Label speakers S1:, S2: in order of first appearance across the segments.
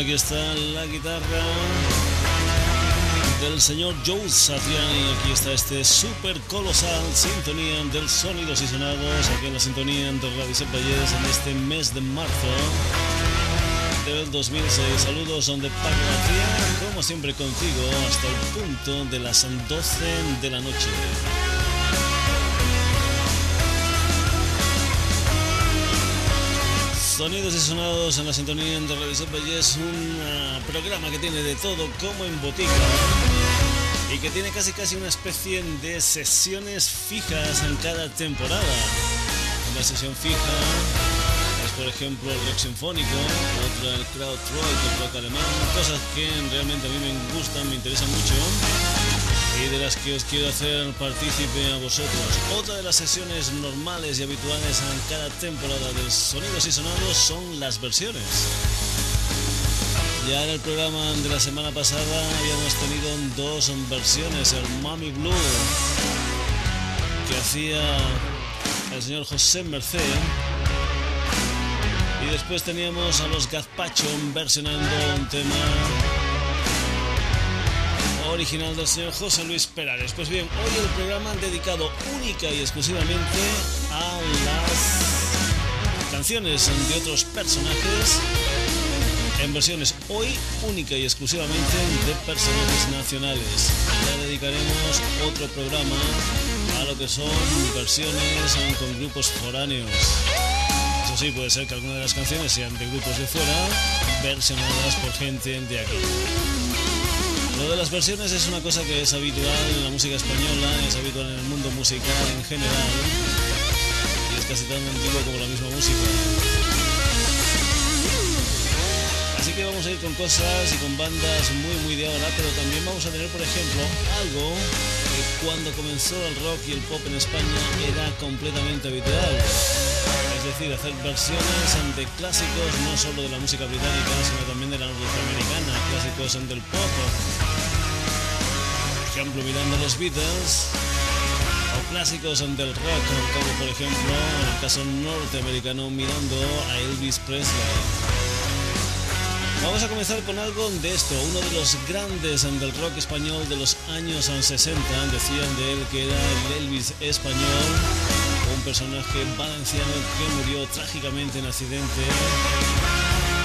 S1: aquí está la guitarra del señor Joe Satriani. Aquí está este super colosal sintonía del sonidos y sonados aquí en la sintonía de Radio Valles en este mes de marzo del 2006. Saludos de Paco García, como siempre contigo hasta el punto de las 12 de la noche. Sonidos y sonados en la sintonía de Radio Valle es un ah, programa que tiene de todo como en botica y que tiene casi casi una especie de sesiones fijas en cada temporada. Una sesión fija es por ejemplo el rock sinfónico, otra el crowd rock, el rock alemán, cosas que realmente a mí me gustan, me interesan mucho y de las que os quiero hacer partícipe a vosotros. Otra de las sesiones normales y habituales en cada temporada de Sonidos y Sonados son las versiones. Ya en el programa de la semana pasada habíamos tenido dos versiones, el Mami Blue que hacía el señor José Merced y después teníamos a los Gazpacho versionando un tema original del señor José Luis Perales. Pues bien, hoy el programa dedicado única y exclusivamente a las canciones de otros personajes en versiones hoy única y exclusivamente de personajes nacionales. Ya dedicaremos otro programa a lo que son versiones con grupos foráneos. Eso sí, puede ser que algunas de las canciones sean de grupos de fuera, versionadas por gente de aquí. Lo de las versiones es una cosa que es habitual en la música española, es habitual en el mundo musical en general y es casi tan antiguo como la misma música. Así que vamos a ir con cosas y con bandas muy muy de ahora, pero también vamos a tener por ejemplo algo que cuando comenzó el rock y el pop en España era completamente habitual. Decir, hacer versiones ante clásicos no solo de la música británica, sino también de la norteamericana, clásicos del pop ejemplo mirando a los Beatles o clásicos del rock como por ejemplo en el caso norteamericano mirando a Elvis Presley. Vamos a comenzar con algo de esto, uno de los grandes del rock español de los años 60, decían de él que era el Elvis español, personaje valenciano que murió trágicamente en accidente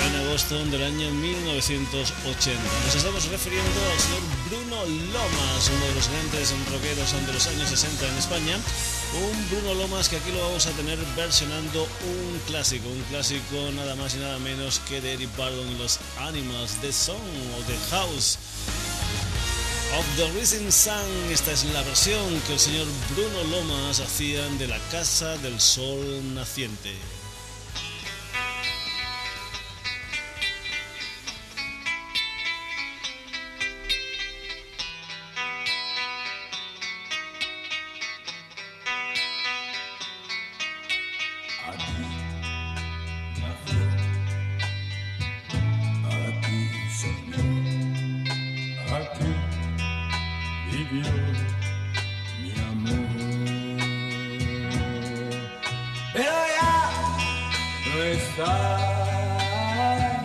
S1: en agosto del año 1980. Nos estamos refiriendo al señor Bruno Lomas, uno de los grandes rockeros de los años 60 en España. Un Bruno Lomas que aquí lo vamos a tener versionando un clásico, un clásico nada más y nada menos que de Eric Bardon y los Animals, The Song o The House of the Rising Sun. Esta es la versión que el señor Bruno Lomas hacía de la Casa del Sol Naciente.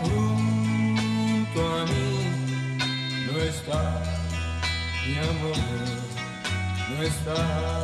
S2: junto a mí, no está mi amor, no
S1: está.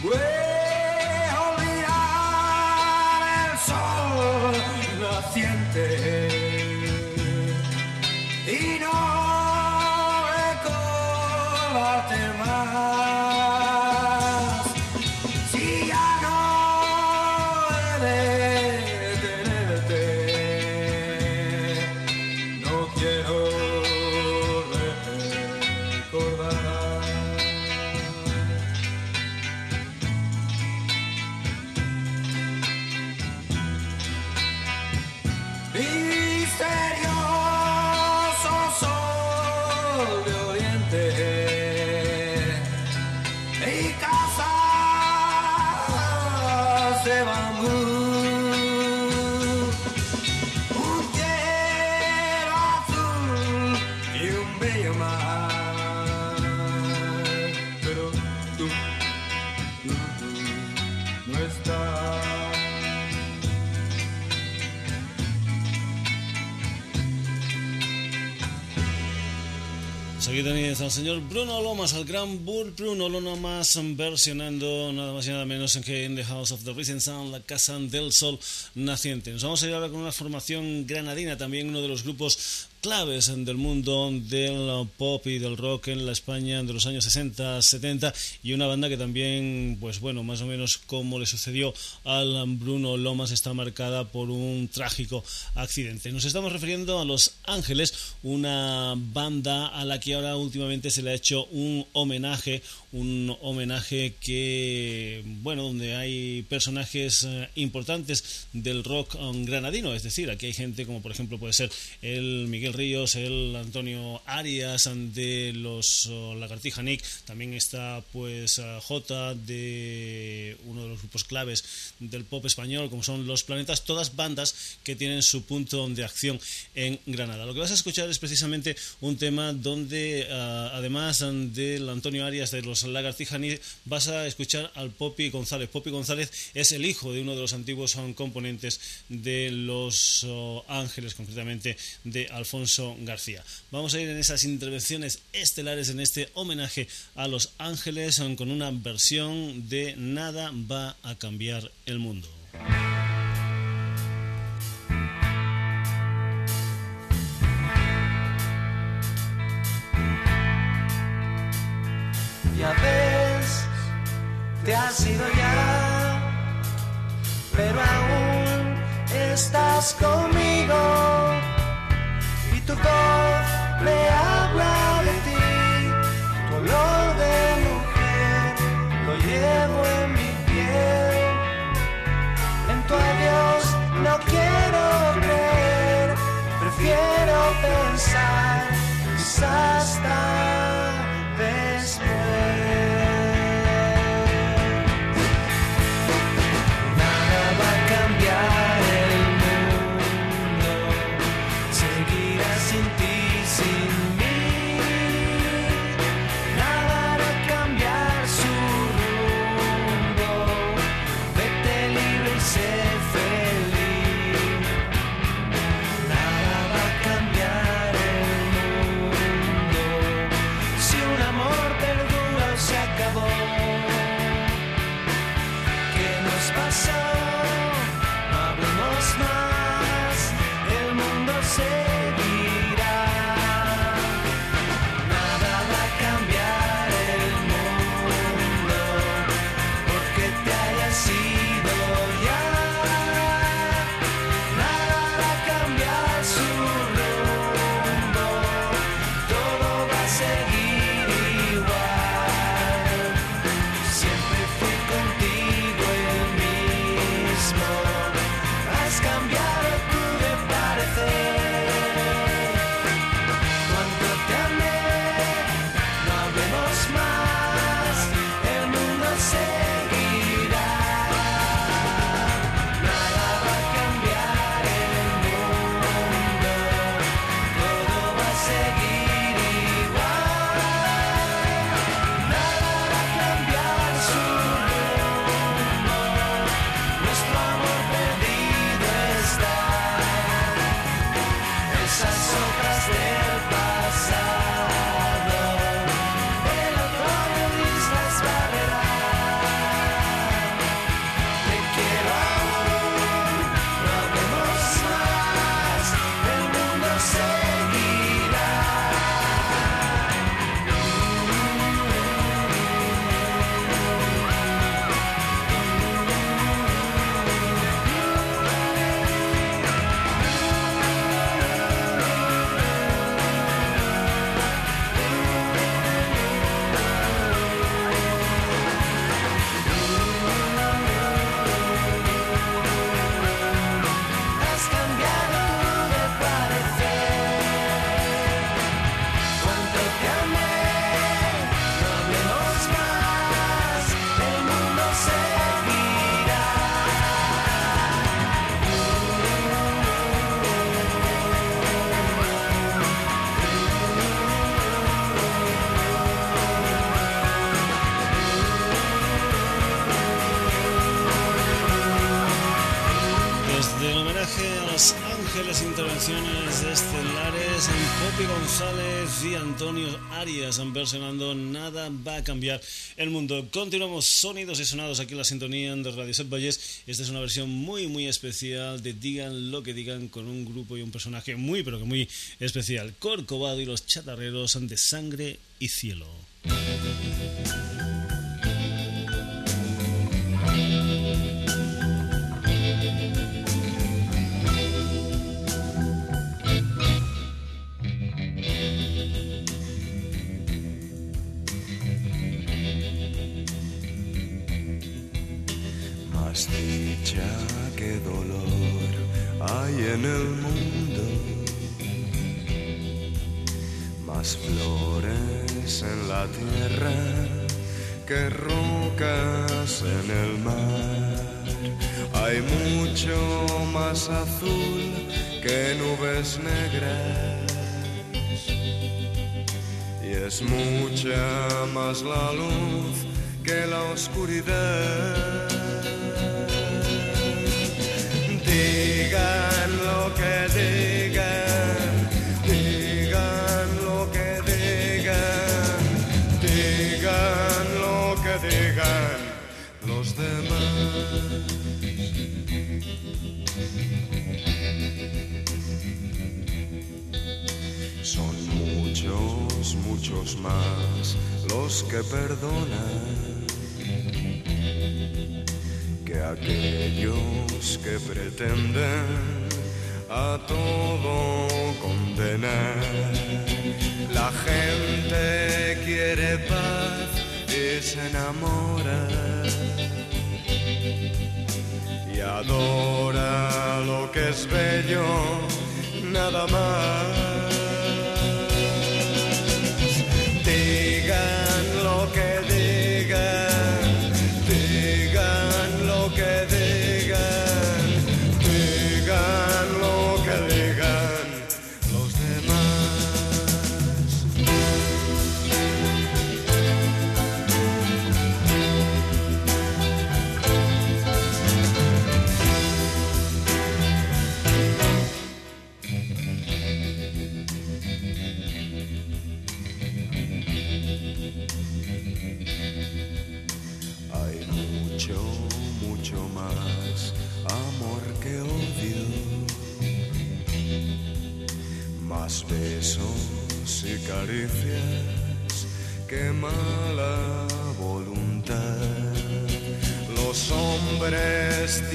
S1: Voy señor Bruno Lomas, al gran Bruno Lomas versionando nada más y nada menos que en The House of the Rising Sun, la casa del sol naciente. Nos vamos a ir ahora con una formación granadina, también uno de los grupos claves del mundo del pop y del rock en la España de los años 60, 70 y una banda que también, pues bueno, más o menos como le sucedió al Bruno Lomas está marcada por un trágico accidente. Nos estamos refiriendo a Los Ángeles, una banda a la que ahora últimamente se le ha hecho un homenaje, un homenaje que, bueno, donde hay personajes eh, importantes del rock um, granadino, es decir, aquí hay gente como por ejemplo puede ser el Miguel Ríos, el Antonio Arias de los oh, Lagartija Nick, también está pues uh, J de uno de los grupos claves del pop español como son Los Planetas, todas bandas que tienen su punto de acción en Granada. Lo que vas a escuchar es precisamente un tema donde uh, además del Antonio Arias de los Lagartija Nick vas a escuchar al Popi González. Popi González es el hijo de uno de los antiguos componentes de Los oh, Ángeles, concretamente de Alfonso García. Vamos a ir en esas intervenciones estelares en este homenaje a Los Ángeles con una versión de Nada va a cambiar el mundo.
S3: Ya ves, te has ido ya, pero aún estás conmigo y y
S1: Antonio Arias versionando Nada va a cambiar el mundo. Continuamos sonidos y sonados aquí en la sintonía de Radio Set Valles. Esta es una versión muy muy especial de Digan lo que digan con un grupo y un personaje muy pero que muy especial. Corcovado y los chatarreros de sangre y cielo.
S4: En el mundo, más flores en la tierra que rocas en el mar. Hay mucho más azul que nubes negras y es mucha más la luz que la oscuridad. Digan lo que digan, digan lo que digan, digan lo que digan los demás. Son muchos, muchos más los que perdonan aquellos que pretenden a todo condenar. La gente quiere paz y se enamora y adora lo que es bello, nada más.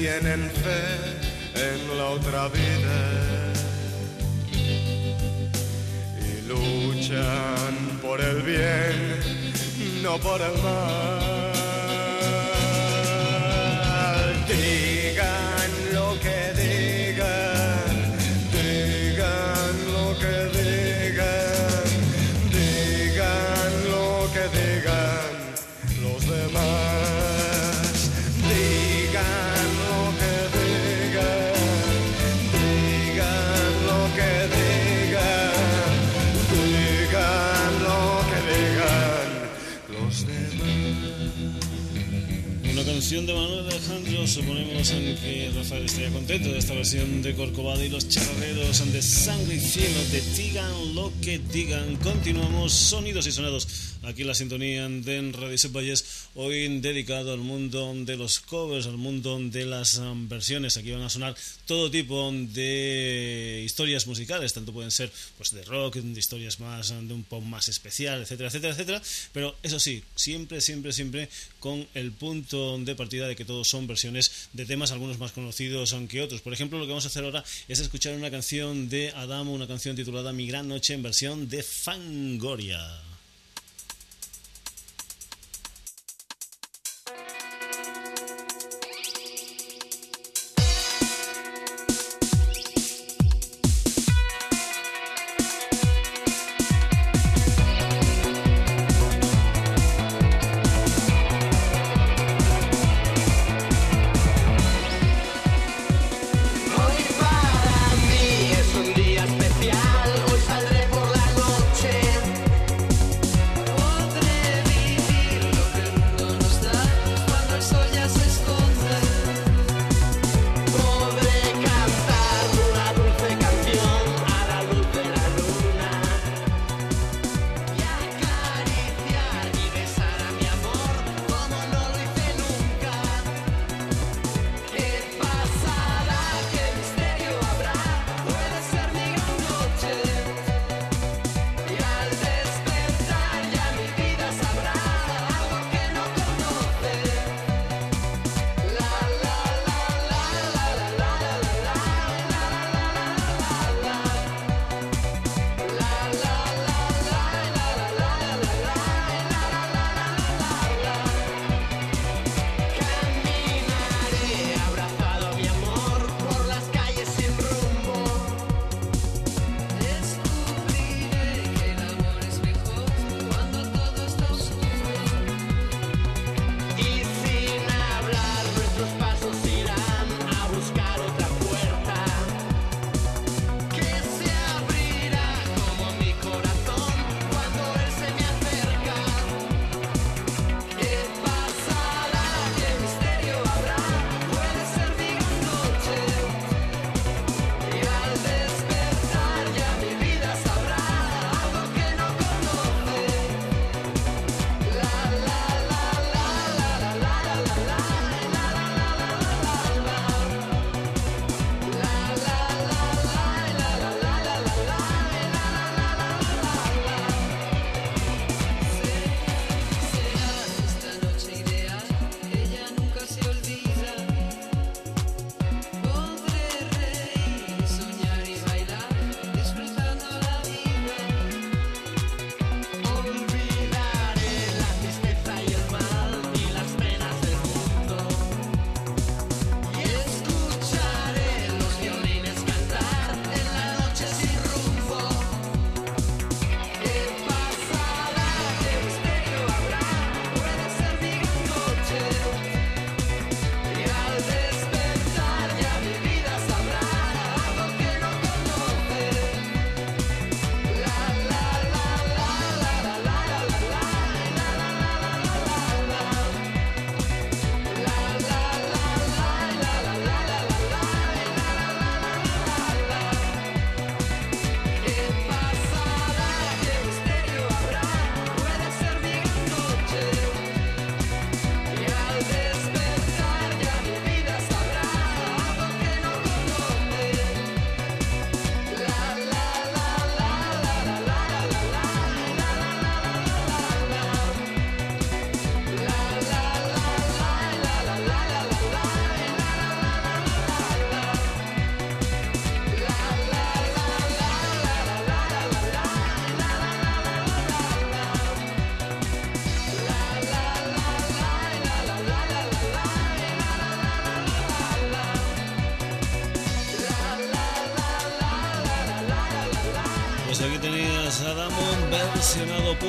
S4: Tienen fe en la otra vida y luchan por el bien, no por el mal.
S1: Canción de Manuel Alejandro, suponemos que Rafael estaría contento de esta versión de Corcovado y los charreros de sangre y cielo, de digan lo que digan. Continuamos sonidos y sonados aquí la sintonía de Radio Valles, hoy dedicado al mundo de los covers, al mundo de las um, versiones. Aquí van a sonar todo tipo de historias musicales, tanto pueden ser pues de rock, de historias más um, de un pop más especial, etcétera, etcétera, etcétera. Pero eso sí, siempre, siempre, siempre con el punto de partida de que todos son versiones de temas, algunos más conocidos que otros. Por ejemplo, lo que vamos a hacer ahora es escuchar una canción de Adamo, una canción titulada Mi Gran Noche en versión de Fangoria.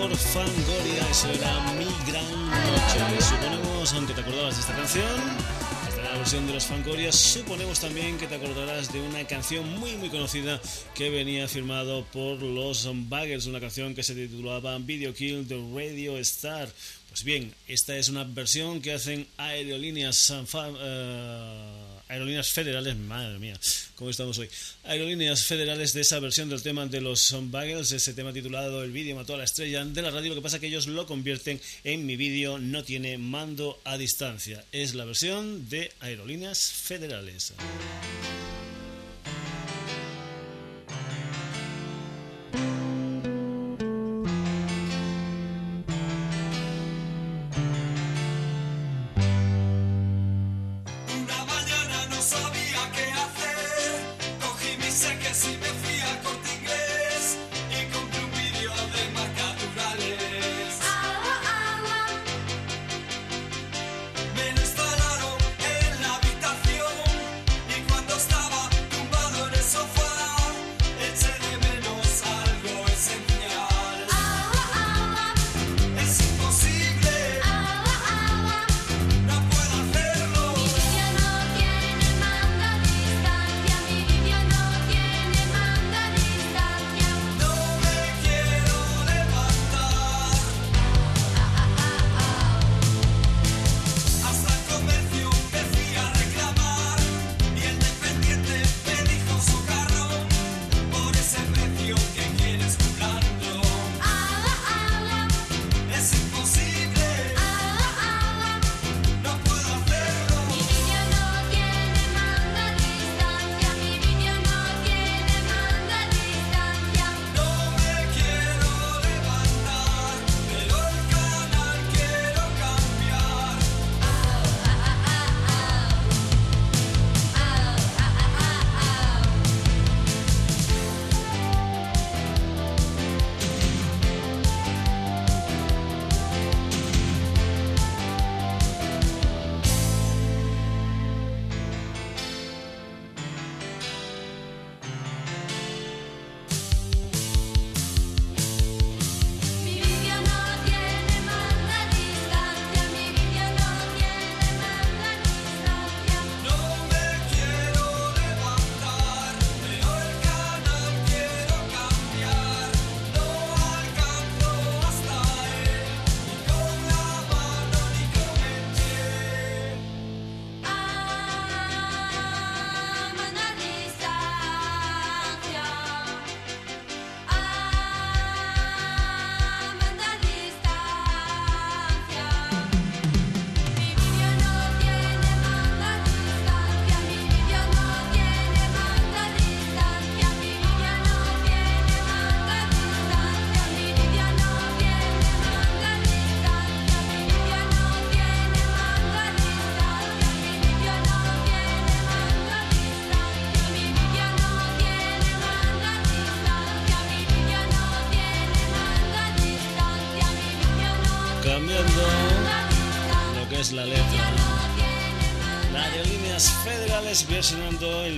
S5: Por
S6: Fangoria, eso era Mi Gran Noche. Suponemos, aunque te acordabas de esta canción, la versión de los Fangoria, suponemos también que te acordarás de una canción muy muy conocida que venía firmado por los Baggers, una canción que se titulaba Video Kill the Radio Star. Pues bien, esta es una versión que hacen aerolíneas uh, Aerolíneas Federales, madre mía, ¿cómo estamos hoy? Aerolíneas Federales de esa versión del tema de los Bagels, ese tema titulado El vídeo mató a la estrella de la radio, lo que pasa es que ellos lo convierten en mi vídeo no tiene mando a distancia. Es la versión de Aerolíneas Federales.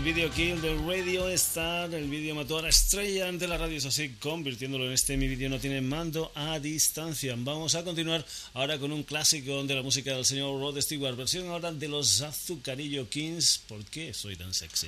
S6: Video Kill del Radio Star. El vídeo mató a la estrella ante la radio, es así, convirtiéndolo en este mi vídeo no tiene mando a distancia. Vamos a continuar ahora con un clásico de la música del señor Rod Stewart, versión ahora de los Azucarillo Kings. ¿Por qué soy tan sexy?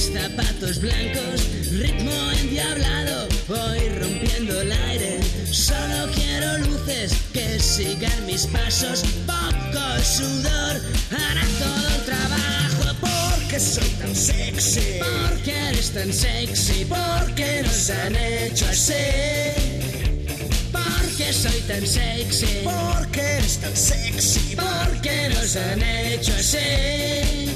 S7: mis zapatos blancos, ritmo endiablado, voy rompiendo el aire. Solo quiero luces que sigan mis pasos, poco sudor hará todo el trabajo. Porque soy tan sexy, porque eres tan sexy, porque nos han hecho así. Porque soy tan sexy, porque eres tan sexy, porque nos han hecho así.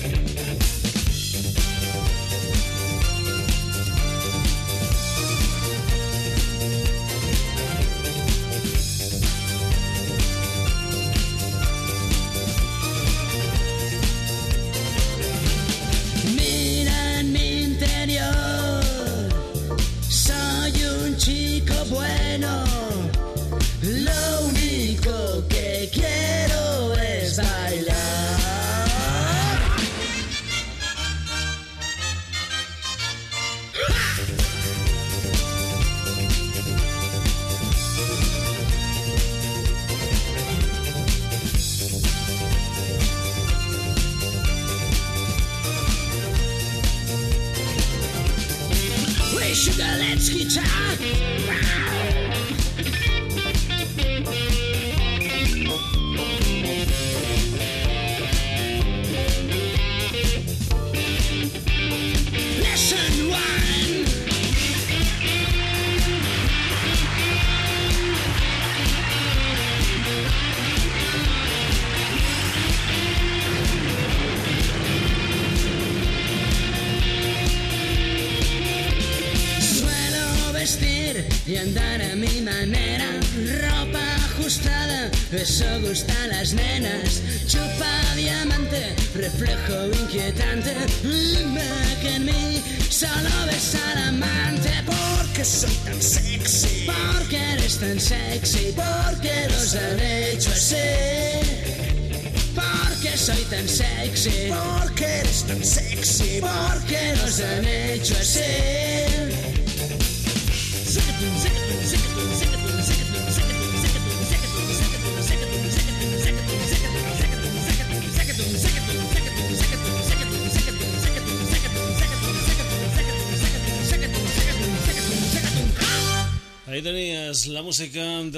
S7: Guitar.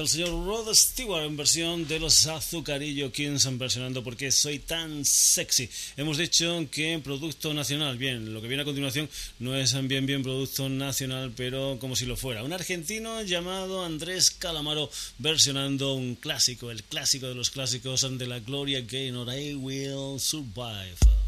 S1: Del señor Rod Stewart en versión de los Azucarillo Kings versionando porque soy tan sexy. Hemos dicho que producto nacional, bien, lo que viene a continuación no es bien bien producto nacional, pero como si lo fuera. Un argentino llamado Andrés Calamaro versionando un clásico, el clásico de los clásicos de la Gloria Gaynor, I Will Survive.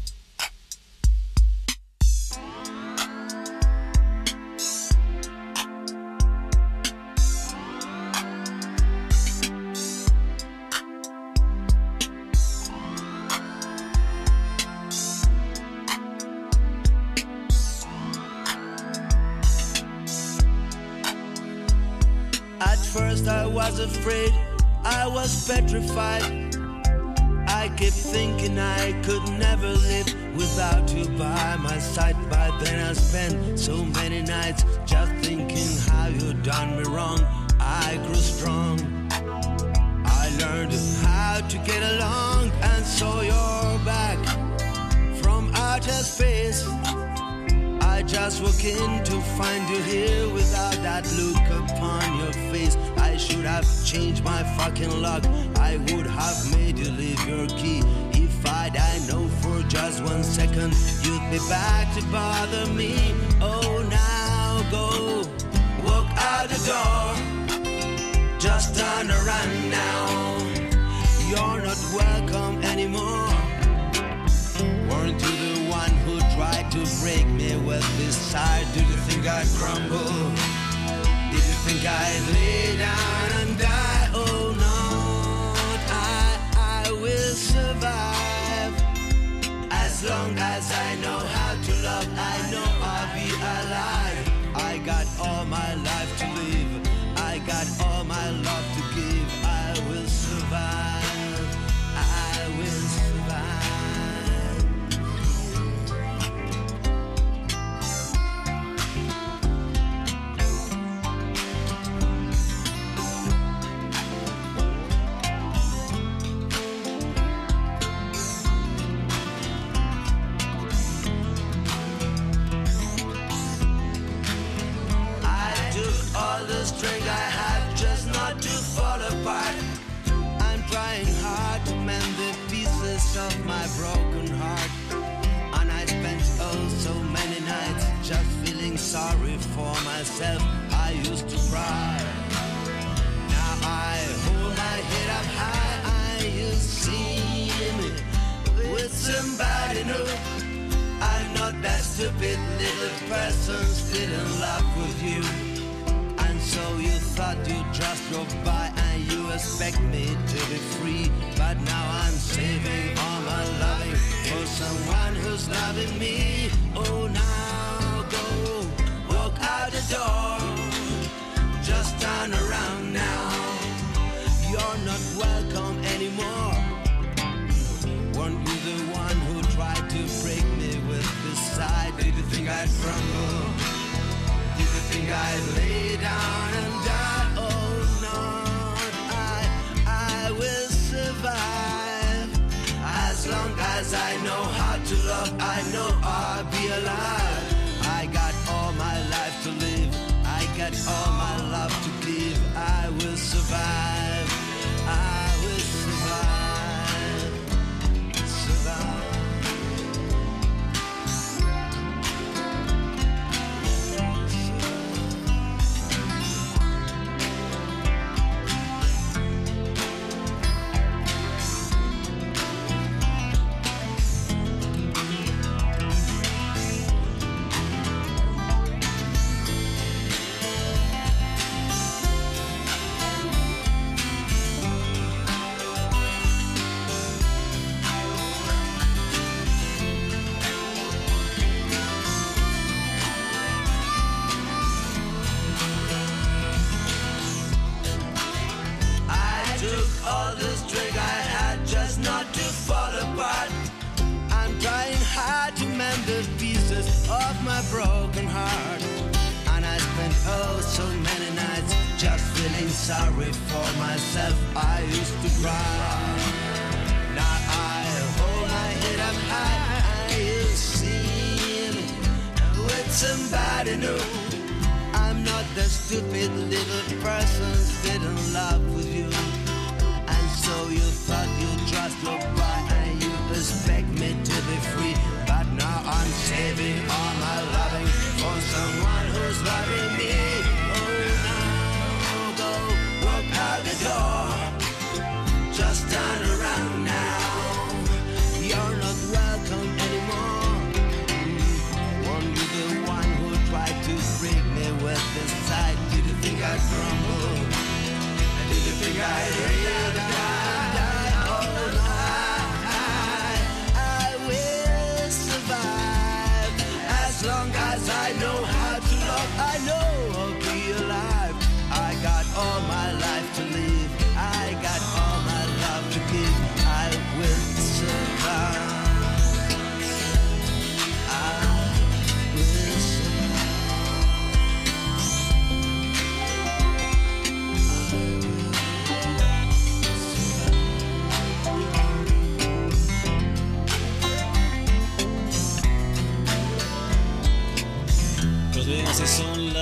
S3: Back to bother me. Oh, now go walk out the door. Just turn around now. You're not welcome anymore. Weren't you the one who tried to break me with this side? Did you think I'd crumble? Did you think I'd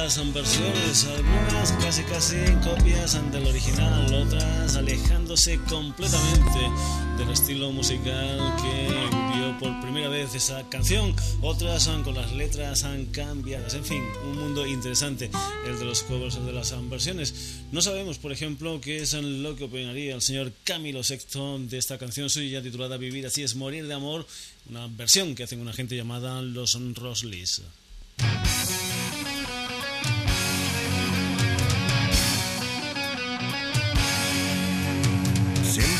S1: son las versiones, algunas casi casi copias del original, otras alejándose completamente del estilo musical que vio por primera vez esa canción, otras son con las letras han cambiadas, en fin, un mundo interesante el de los covers de las versiones. No sabemos, por ejemplo, qué es lo que opinaría el señor Camilo Sexto de esta canción suya titulada Vivir así es morir de amor, una versión que hacen una gente llamada Los Rosleys.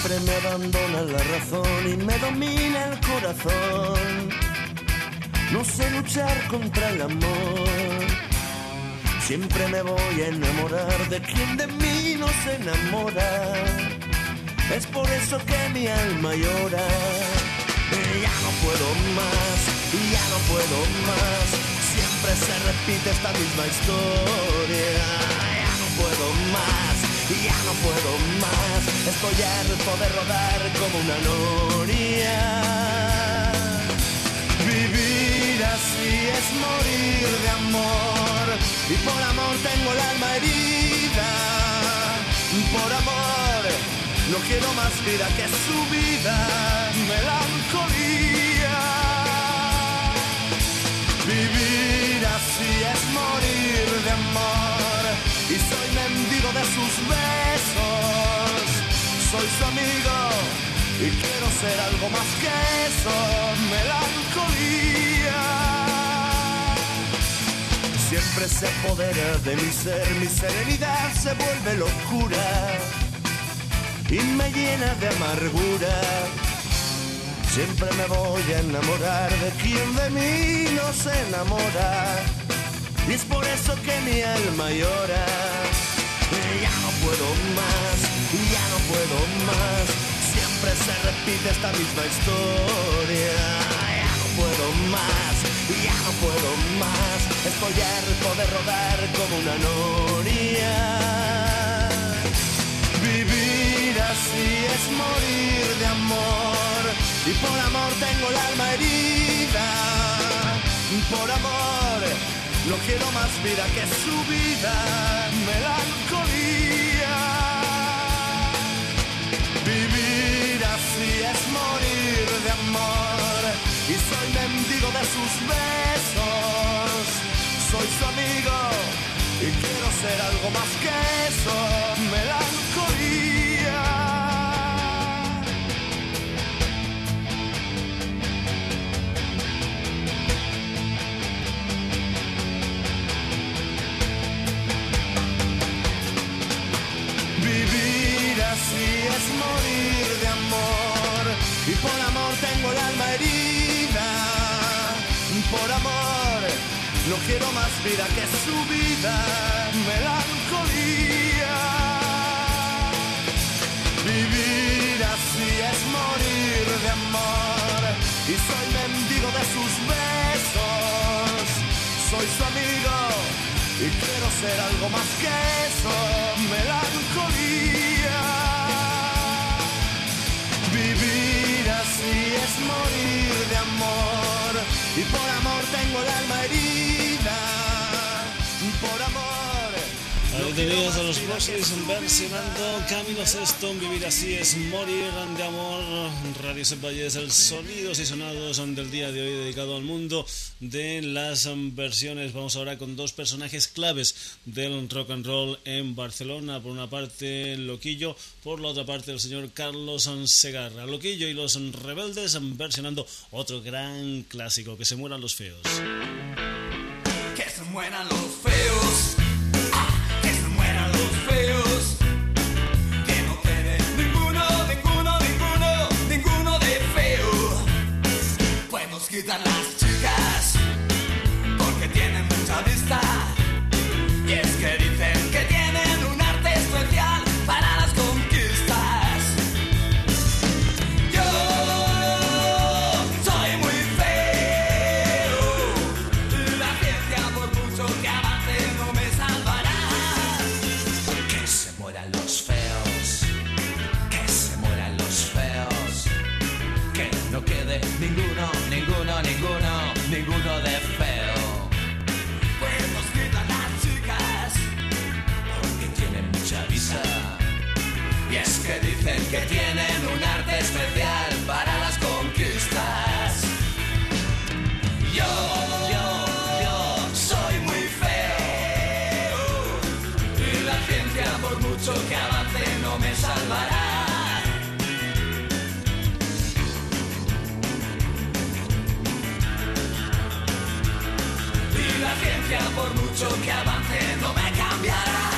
S4: Siempre me abandona la razón y me domina el corazón. No sé luchar contra el amor. Siempre me voy a enamorar de quien de mí no se enamora. Es por eso que mi alma llora. Ya no puedo más, ya no puedo más. Siempre se repite esta misma historia. Ya no puedo más, y ya no puedo más. Estoy harto de rodar como una noria. Vivir así es morir de amor. Y por amor tengo el alma herida. Por amor no quiero más vida que su vida. Melancolía. Vivir más que eso, melancolía. Siempre se apodera de mi ser, mi serenidad se vuelve locura y me llena de amargura. Siempre me voy a enamorar de quien de mí no se enamora. Y es por eso que mi alma llora. Ya no puedo más, ya no puedo más. Se repite esta misma historia. Ya no puedo más, ya no puedo más. Estoy harto de rodar como una noria. Vivir así es morir de amor y por amor tengo el alma herida. Por amor no quiero más vida que su vida, melancolía. Vivir así es morir de amor y soy mendigo de sus besos. Soy su amigo y quiero ser algo más que eso, melancolía. Vida que su vida, melancolía. Vivir así es morir de amor y soy mendigo de sus besos. Soy su amigo y quiero ser algo más que eso, melancolía. Vivir así es morir de amor y por amor tengo el
S1: Tenías a los Roxys versionando Camilo Sesto, Vivir así es morir de amor. Radio Valles, el sonidos y sonados del día de hoy dedicado al mundo de las versiones. Vamos ahora con dos personajes claves del rock and roll en Barcelona. Por una parte, Loquillo, por la otra parte, el señor Carlos Segarra. Loquillo y los rebeldes versionando otro gran clásico, que se mueran los feos.
S3: Que se mueran los feos. Pues nos quitan que tienen un arte especial para las conquistas. Yo, yo, yo soy muy feo. Y la ciencia, por mucho que avance, no me salvará. Y la ciencia, por mucho que avance, no me cambiará.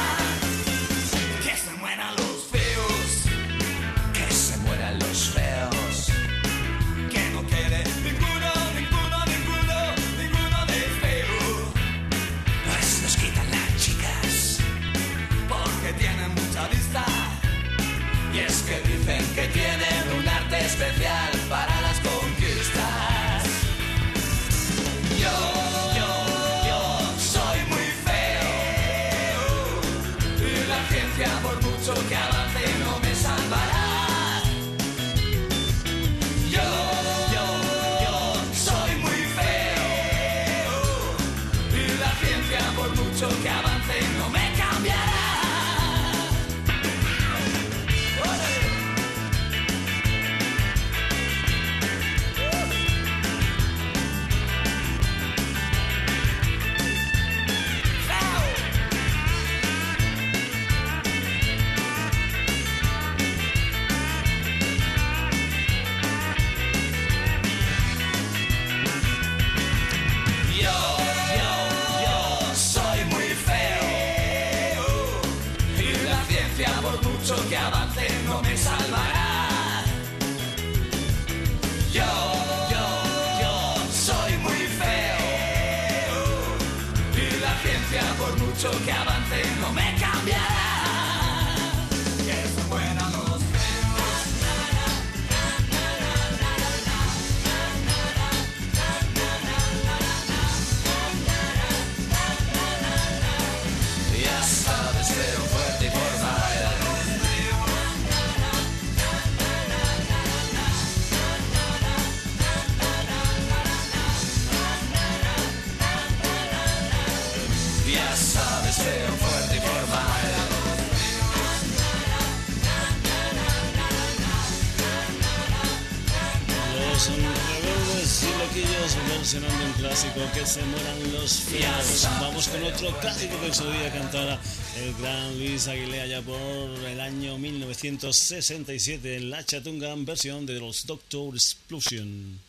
S3: clásico que se mueran los fiados. Vamos con otro clásico que en su día cantara el gran Luis Aguilera ya por el año 1967 en la Chatunga en versión de los Doctor Explosion.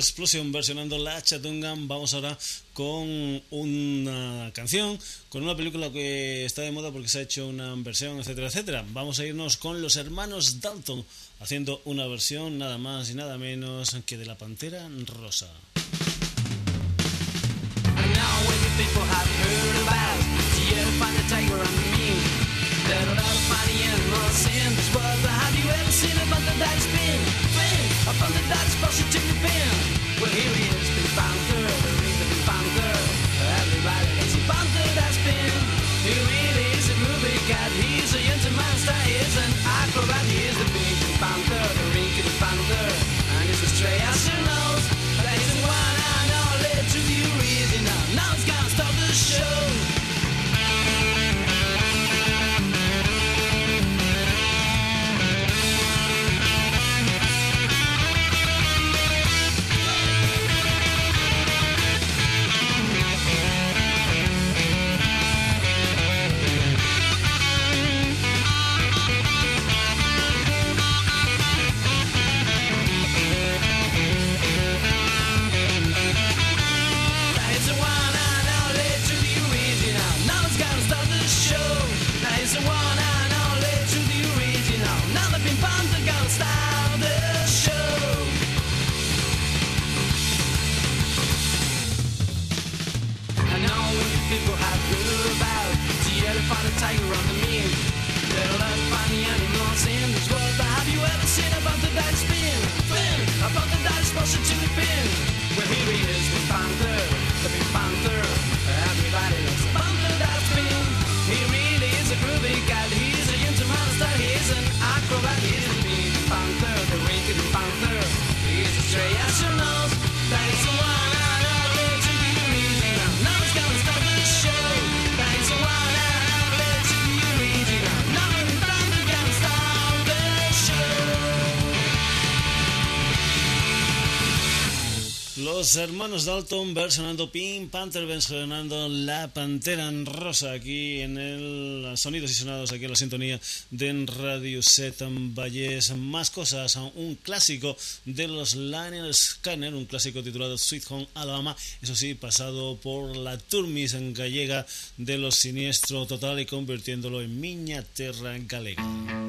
S3: Explosion versionando la Chatungan. Vamos ahora con una canción, con una película que está de moda porque se ha hecho una versión, etcétera, etcétera. Vamos a irnos con los hermanos Dalton haciendo una versión nada más y nada menos que de la Pantera Rosa.
S8: The
S9: Hermanos Dalton versionando Pink Panther, versionando La Pantera en Rosa aquí en el Sonidos y Sonados, aquí en la sintonía de Radio Set Valles. Más cosas, un clásico de los Lionel Scanner, un clásico titulado Sweet Home Alabama, eso sí, pasado por la turmis en gallega de los Siniestro Total y convirtiéndolo en Miña Terra Galega.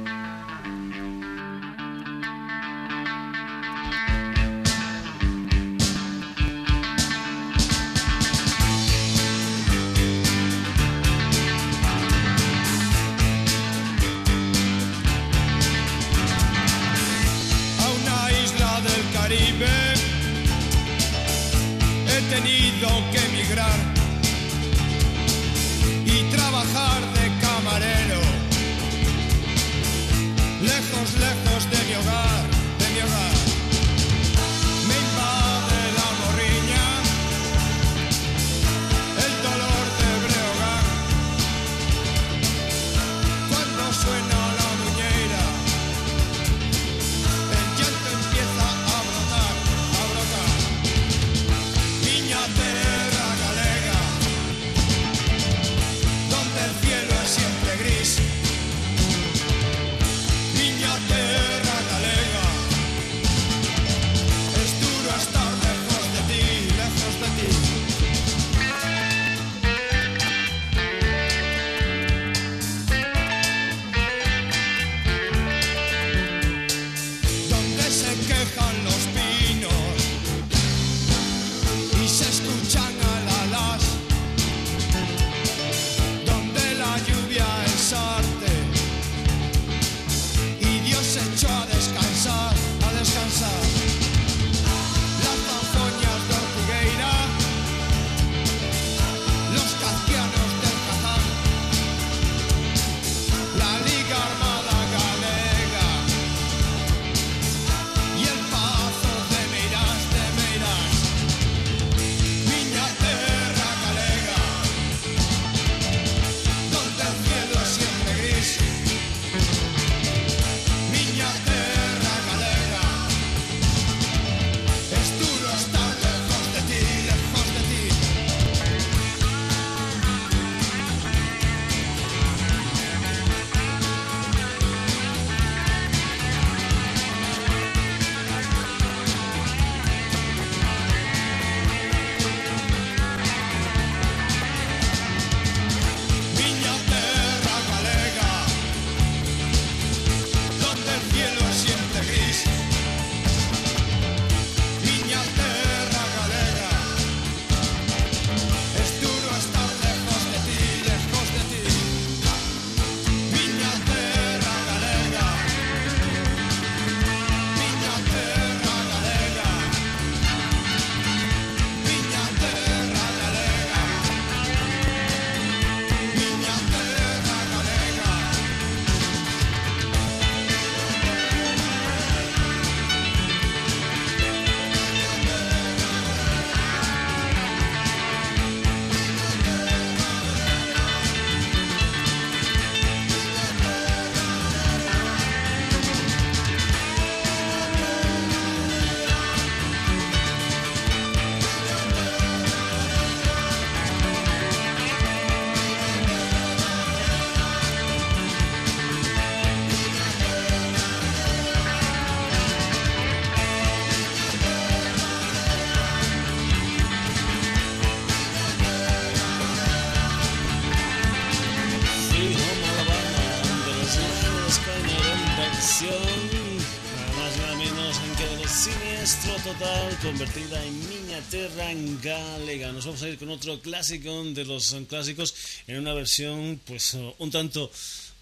S9: En Miña Terra en Galega. Nos vamos a ir con otro clásico de los clásicos en una versión pues un tanto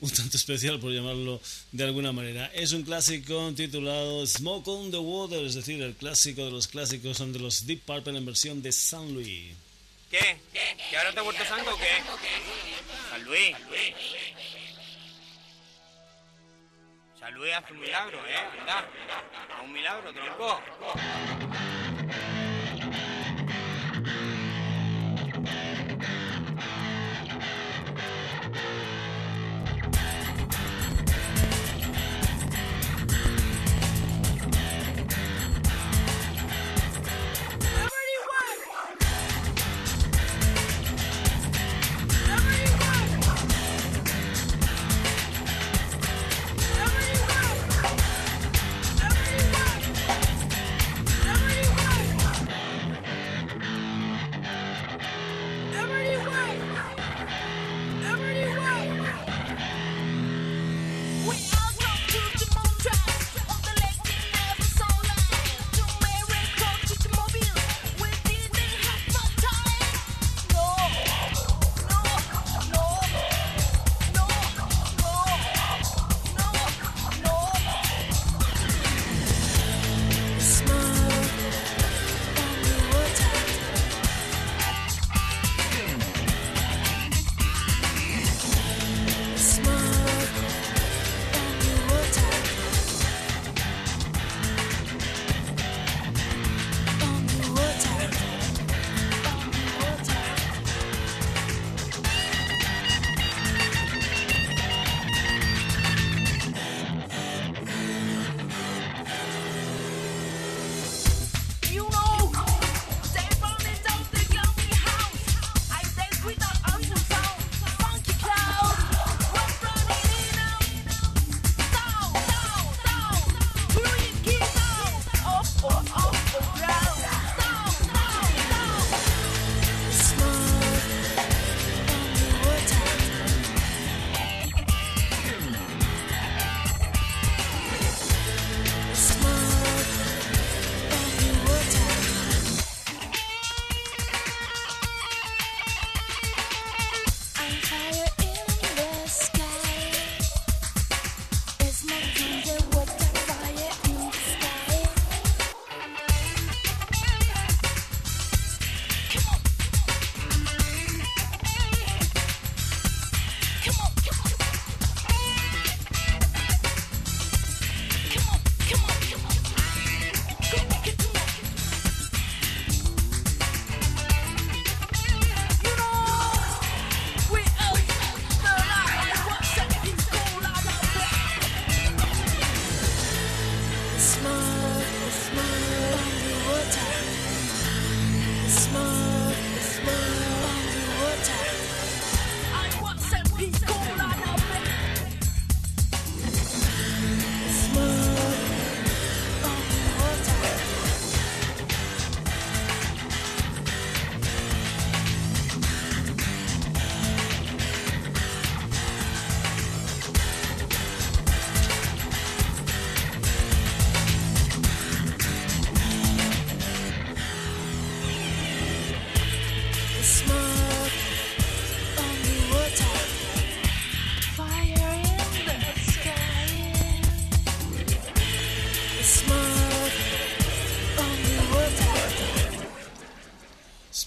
S9: un tanto especial por llamarlo de alguna manera. Es un clásico titulado Smoke on the Water, es decir, el clásico de los clásicos son de los Deep Purple en versión de San Luis.
S10: ¿Qué? ¿Que ahora te ha vuelto santo o qué? San Luis. San Luis hace un milagro, ¿eh? Anda. Haz Un milagro, tronco.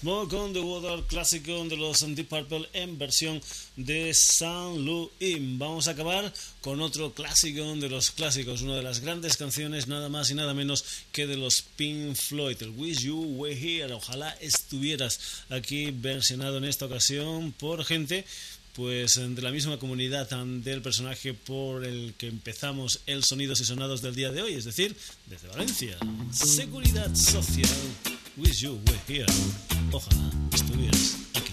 S1: Smoke on the Water, clásico de los Deep Purple en versión de San Louis. Vamos a acabar con otro clásico de los clásicos, una de las grandes canciones, nada más y nada menos que de los Pink Floyd, el Wish You Were Here. Ojalá estuvieras aquí versionado en esta ocasión por gente pues de la misma comunidad del personaje por el que empezamos el Sonidos y Sonados del día de hoy, es decir, desde Valencia. Seguridad Social, Wish You Were Here. Ojalá estuvieras. de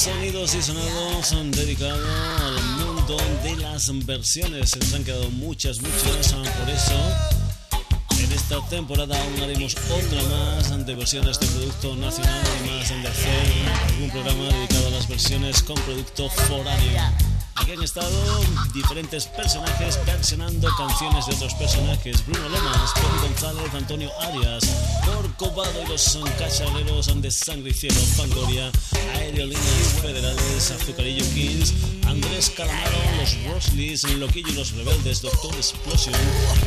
S1: Sonidos y Sonados dedicado al mundo de las versiones. Se nos han quedado muchas, muchas, por eso en esta temporada aún haremos otra más de versiones de producto nacional y más de hacer algún programa dedicado a las versiones con producto foráneo han estado diferentes personajes versionando canciones de otros personajes. Bruno Lomas, Poli González, Antonio Arias, Corcovado y los cachaleros de Sangre y Cielo, Fangoria, Aerolíneas Federales, Azucarillo Kings, Andrés Calamaro, los Rosleys, Loquillo y los Rebeldes, Doctor Explosion,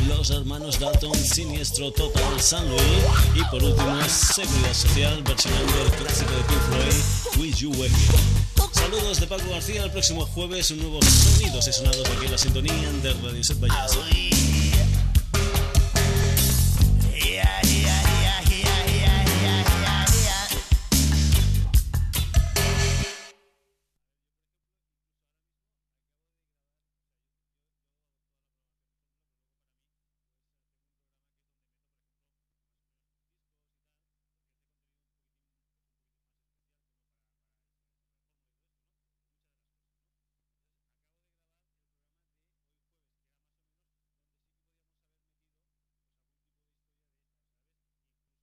S1: los hermanos Dalton, Siniestro Total, San Luis y por último Seguridad Social versionando el clásico de Pink Floyd, With You Wake. Saludos de Paco García. El próximo jueves, un nuevo Sonidos y Sonados aquí en la sintonía de Radio Set Vallas.